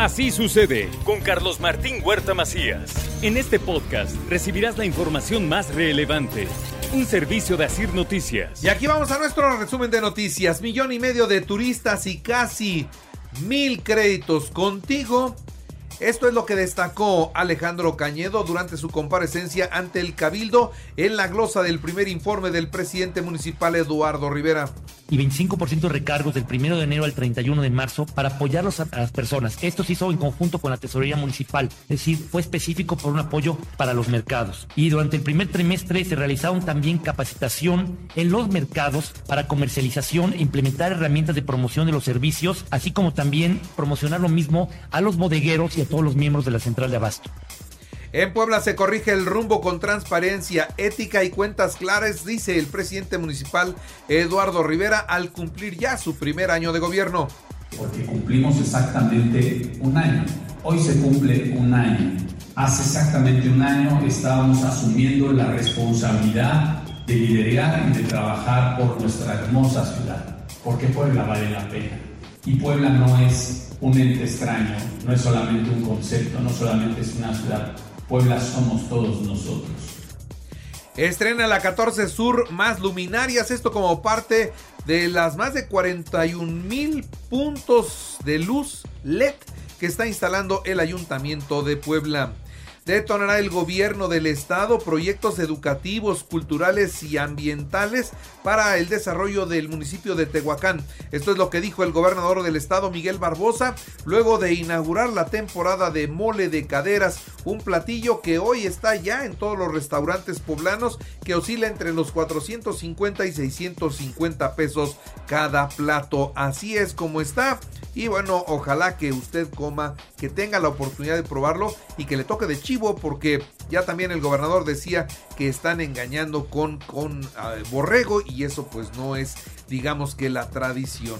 Así sucede con Carlos Martín Huerta Macías. En este podcast recibirás la información más relevante. Un servicio de Asir Noticias. Y aquí vamos a nuestro resumen de noticias. Millón y medio de turistas y casi mil créditos contigo esto es lo que destacó Alejandro Cañedo durante su comparecencia ante el Cabildo en la glosa del primer informe del presidente municipal Eduardo Rivera. Y 25% de recargos del 1 de enero al 31 de marzo para apoyar a las personas. Esto se hizo en conjunto con la Tesorería Municipal, es decir, fue específico por un apoyo para los mercados. Y durante el primer trimestre se realizaron también capacitación en los mercados para comercialización e implementar herramientas de promoción de los servicios, así como también promocionar lo mismo a los bodegueros y a todos los miembros de la central de abasto. En Puebla se corrige el rumbo con transparencia, ética y cuentas claras, dice el presidente municipal Eduardo Rivera al cumplir ya su primer año de gobierno. Porque cumplimos exactamente un año. Hoy se cumple un año. Hace exactamente un año estábamos asumiendo la responsabilidad de liderar y de trabajar por nuestra hermosa ciudad. Porque Puebla vale la pena. Y Puebla no es un ente extraño, no es solamente un concepto, no solamente es una ciudad. Puebla somos todos nosotros. Estrena la 14 Sur más luminarias, esto como parte de las más de 41 mil puntos de luz LED que está instalando el Ayuntamiento de Puebla. Detonará el gobierno del estado proyectos educativos, culturales y ambientales para el desarrollo del municipio de Tehuacán. Esto es lo que dijo el gobernador del estado Miguel Barbosa luego de inaugurar la temporada de mole de caderas, un platillo que hoy está ya en todos los restaurantes poblanos que oscila entre los 450 y 650 pesos cada plato. Así es como está. Y bueno, ojalá que usted coma, que tenga la oportunidad de probarlo y que le toque de chivo porque ya también el gobernador decía que están engañando con, con ah, borrego y eso pues no es digamos que la tradición.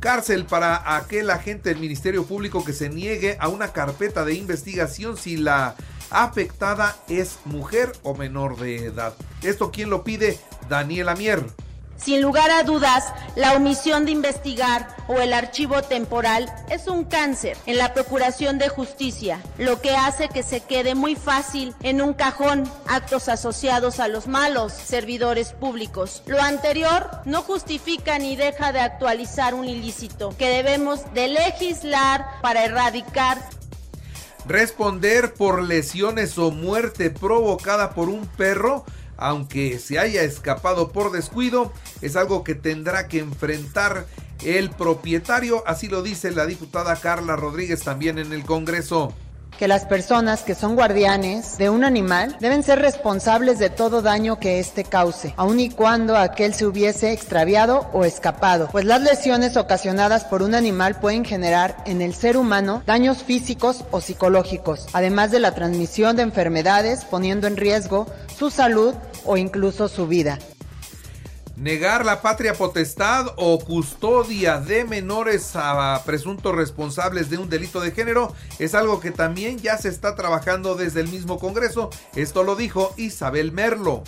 Cárcel para aquel agente del Ministerio Público que se niegue a una carpeta de investigación si la afectada es mujer o menor de edad. ¿Esto quién lo pide? Daniel Amier. Sin lugar a dudas, la omisión de investigar o el archivo temporal es un cáncer en la procuración de justicia, lo que hace que se quede muy fácil en un cajón actos asociados a los malos servidores públicos. Lo anterior no justifica ni deja de actualizar un ilícito que debemos de legislar para erradicar responder por lesiones o muerte provocada por un perro aunque se haya escapado por descuido, es algo que tendrá que enfrentar el propietario, así lo dice la diputada Carla Rodríguez también en el Congreso que las personas que son guardianes de un animal deben ser responsables de todo daño que éste cause, aun y cuando aquel se hubiese extraviado o escapado, pues las lesiones ocasionadas por un animal pueden generar en el ser humano daños físicos o psicológicos, además de la transmisión de enfermedades, poniendo en riesgo su salud o incluso su vida. Negar la patria potestad o custodia de menores a presuntos responsables de un delito de género es algo que también ya se está trabajando desde el mismo Congreso. Esto lo dijo Isabel Merlo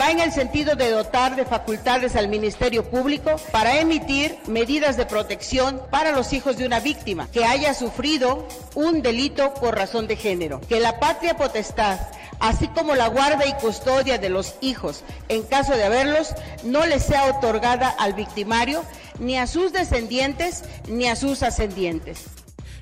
va en el sentido de dotar de facultades al Ministerio Público para emitir medidas de protección para los hijos de una víctima que haya sufrido un delito por razón de género. Que la patria potestad así como la guarda y custodia de los hijos, en caso de haberlos, no les sea otorgada al victimario, ni a sus descendientes, ni a sus ascendientes.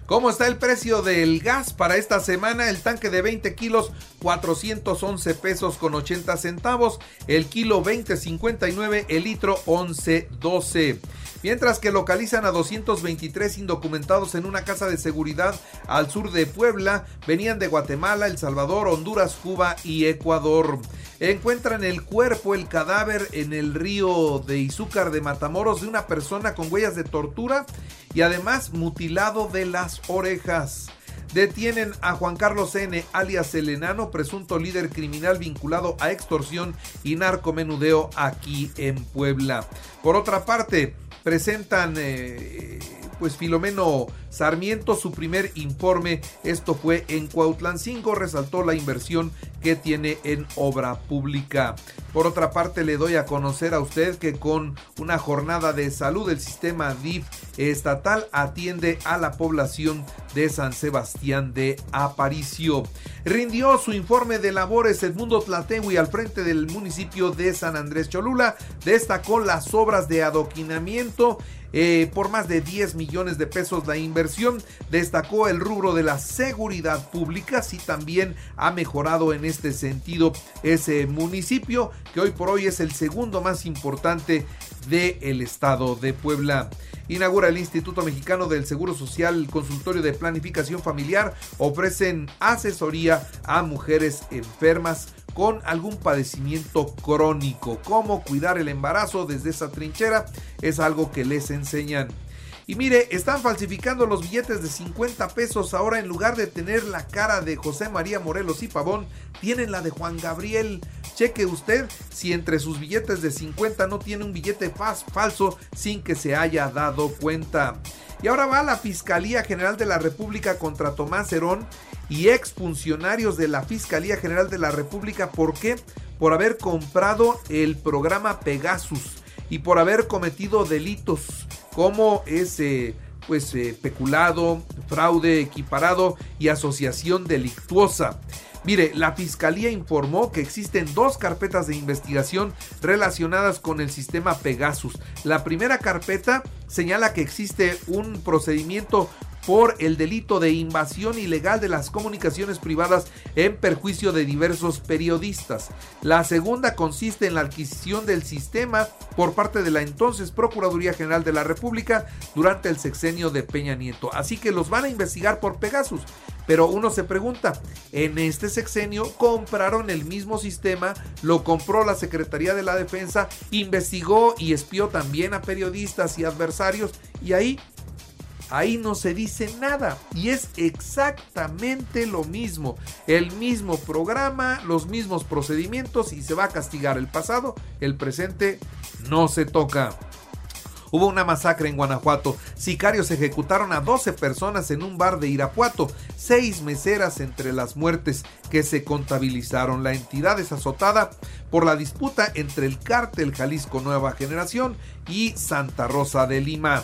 ¿Cómo está el precio del gas para esta semana? El tanque de 20 kilos, 411 pesos con 80 centavos. El kilo 20.59, el litro 11.12. Mientras que localizan a 223 indocumentados en una casa de seguridad al sur de Puebla, venían de Guatemala, El Salvador, Honduras, Cuba y Ecuador. Encuentran el cuerpo, el cadáver en el río de Izúcar de Matamoros de una persona con huellas de tortura y además mutilado de las orejas. Detienen a Juan Carlos N., alias El Enano, presunto líder criminal vinculado a extorsión y narcomenudeo aquí en Puebla. Por otra parte, presentan eh, pues Filomeno Sarmiento su primer informe, esto fue en Cuautlancingo, resaltó la inversión que tiene en obra pública. Por otra parte, le doy a conocer a usted que con una jornada de salud el sistema DIF estatal atiende a la población de San Sebastián de Aparicio. Rindió su informe de labores Edmundo Tlategui al frente del municipio de San Andrés Cholula, destacó las obras de adoquinamiento eh, por más de 10 millones de pesos la inversión. Destacó el rubro de la seguridad pública, si también ha mejorado en este sentido ese municipio, que hoy por hoy es el segundo más importante del estado de Puebla. Inaugura el Instituto Mexicano del Seguro Social, el consultorio de planificación familiar. Ofrecen asesoría a mujeres enfermas con algún padecimiento crónico. Cómo cuidar el embarazo desde esa trinchera es algo que les enseñan. Y mire, están falsificando los billetes de 50 pesos. Ahora en lugar de tener la cara de José María Morelos y Pavón, tienen la de Juan Gabriel. Cheque usted si entre sus billetes de 50 no tiene un billete falso sin que se haya dado cuenta. Y ahora va la Fiscalía General de la República contra Tomás Herón y exfuncionarios de la Fiscalía General de la República. ¿Por qué? Por haber comprado el programa Pegasus y por haber cometido delitos como ese pues eh, peculado, fraude equiparado y asociación delictuosa. Mire, la Fiscalía informó que existen dos carpetas de investigación relacionadas con el sistema Pegasus. La primera carpeta señala que existe un procedimiento por el delito de invasión ilegal de las comunicaciones privadas en perjuicio de diversos periodistas. La segunda consiste en la adquisición del sistema por parte de la entonces Procuraduría General de la República durante el sexenio de Peña Nieto. Así que los van a investigar por Pegasus. Pero uno se pregunta, en este sexenio compraron el mismo sistema, lo compró la Secretaría de la Defensa, investigó y espió también a periodistas y adversarios y ahí ahí no se dice nada. Y es exactamente lo mismo. El mismo programa, los mismos procedimientos y se va a castigar el pasado. El presente no se toca. Hubo una masacre en Guanajuato. Sicarios ejecutaron a 12 personas en un bar de Irapuato. Seis meseras entre las muertes que se contabilizaron. La entidad es azotada por la disputa entre el cártel Jalisco Nueva Generación y Santa Rosa de Lima.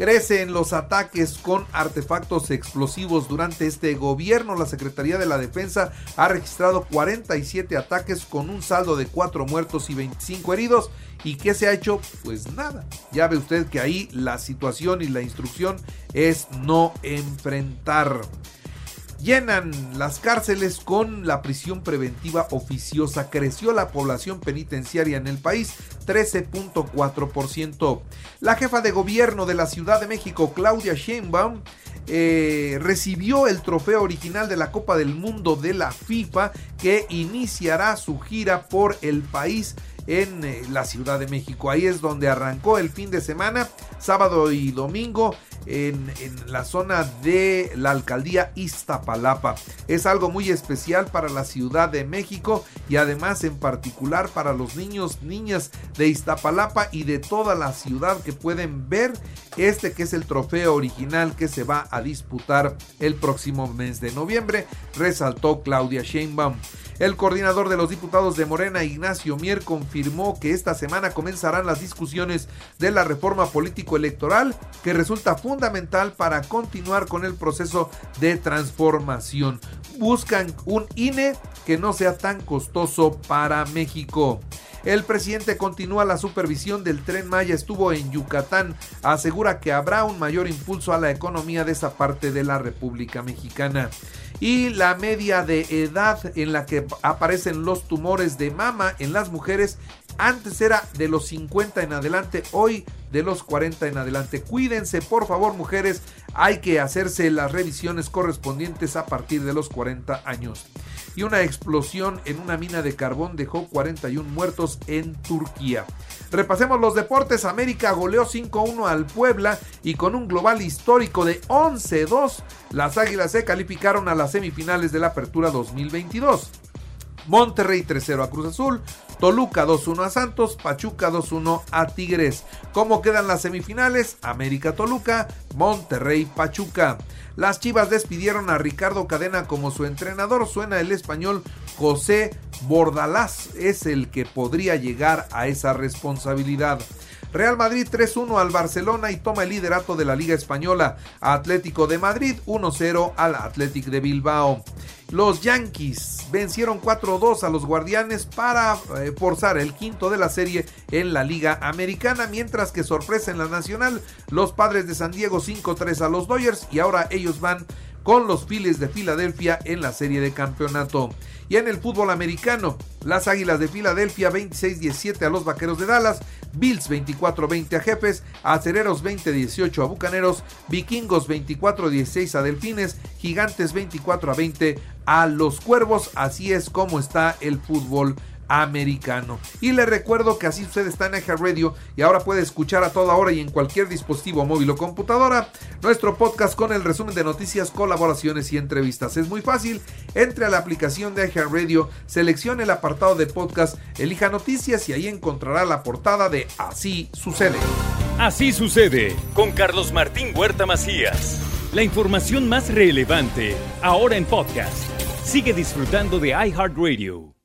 Crecen los ataques con artefactos explosivos durante este gobierno. La Secretaría de la Defensa ha registrado 47 ataques con un saldo de 4 muertos y 25 heridos. ¿Y qué se ha hecho? Pues nada. Ya ve usted que ahí la situación y la instrucción es no enfrentar. Llenan las cárceles con la prisión preventiva oficiosa. Creció la población penitenciaria en el país 13.4%. La jefa de gobierno de la Ciudad de México, Claudia Sheinbaum, eh, recibió el trofeo original de la Copa del Mundo de la FIFA que iniciará su gira por el país en eh, la Ciudad de México. Ahí es donde arrancó el fin de semana, sábado y domingo en, la zona de la alcaldía Iztapalapa. Es algo muy especial para la Ciudad de México y además en particular para los niños, niñas de Iztapalapa y de toda la ciudad que pueden ver este que es el trofeo original que se va a disputar el próximo mes de noviembre, resaltó Claudia Sheinbaum. El coordinador de los diputados de Morena, Ignacio Mier, confirmó que esta semana comenzarán las discusiones de la reforma político-electoral que resulta fundamental para continuar con el proceso de transformación. Buscan un INE que no sea tan costoso para México. El presidente continúa la supervisión del tren Maya, estuvo en Yucatán, asegura que habrá un mayor impulso a la economía de esa parte de la República Mexicana. Y la media de edad en la que aparecen los tumores de mama en las mujeres Antes era de los 50 en adelante, hoy de los 40 en adelante. Cuídense, por favor, mujeres. Hay que hacerse las revisiones correspondientes a partir de los 40 años. Y una explosión en una mina de carbón dejó 41 muertos en Turquía. Repasemos los deportes. América goleó 5-1 al Puebla y con un global histórico de 11-2, las Águilas se calificaron a las semifinales de la Apertura 2022. Monterrey 3-0 a Cruz Azul, Toluca 2-1 a Santos, Pachuca 2-1 a Tigres. ¿Cómo quedan las semifinales? América Toluca, Monterrey Pachuca. Las Chivas despidieron a Ricardo Cadena como su entrenador. Suena el español José Bordalás. Es el que podría llegar a esa responsabilidad. Real Madrid 3-1 al Barcelona y toma el liderato de la Liga Española. Atlético de Madrid 1-0 al Athletic de Bilbao. Los Yankees vencieron 4-2 a los Guardianes para eh, forzar el quinto de la serie en la Liga Americana, mientras que sorpresa en la Nacional, los Padres de San Diego 5-3 a los Dodgers y ahora ellos van con los Phillies de Filadelfia en la serie de campeonato. Y en el fútbol americano, las Águilas de Filadelfia 26-17 a los Vaqueros de Dallas, Bills 24-20 a Jefes, Acereros 20-18 a Bucaneros, Vikingos 24-16 a Delfines, Gigantes 24-20 a los Cuervos. Así es como está el fútbol americano. Y le recuerdo que así sucede está en Radio y ahora puede escuchar a toda hora y en cualquier dispositivo móvil o computadora nuestro podcast con el resumen de noticias, colaboraciones y entrevistas. Es muy fácil, entre a la aplicación de Radio, seleccione el apartado de podcast, elija noticias y ahí encontrará la portada de Así sucede. Así sucede con Carlos Martín Huerta Macías. La información más relevante ahora en podcast. Sigue disfrutando de iHeartRadio.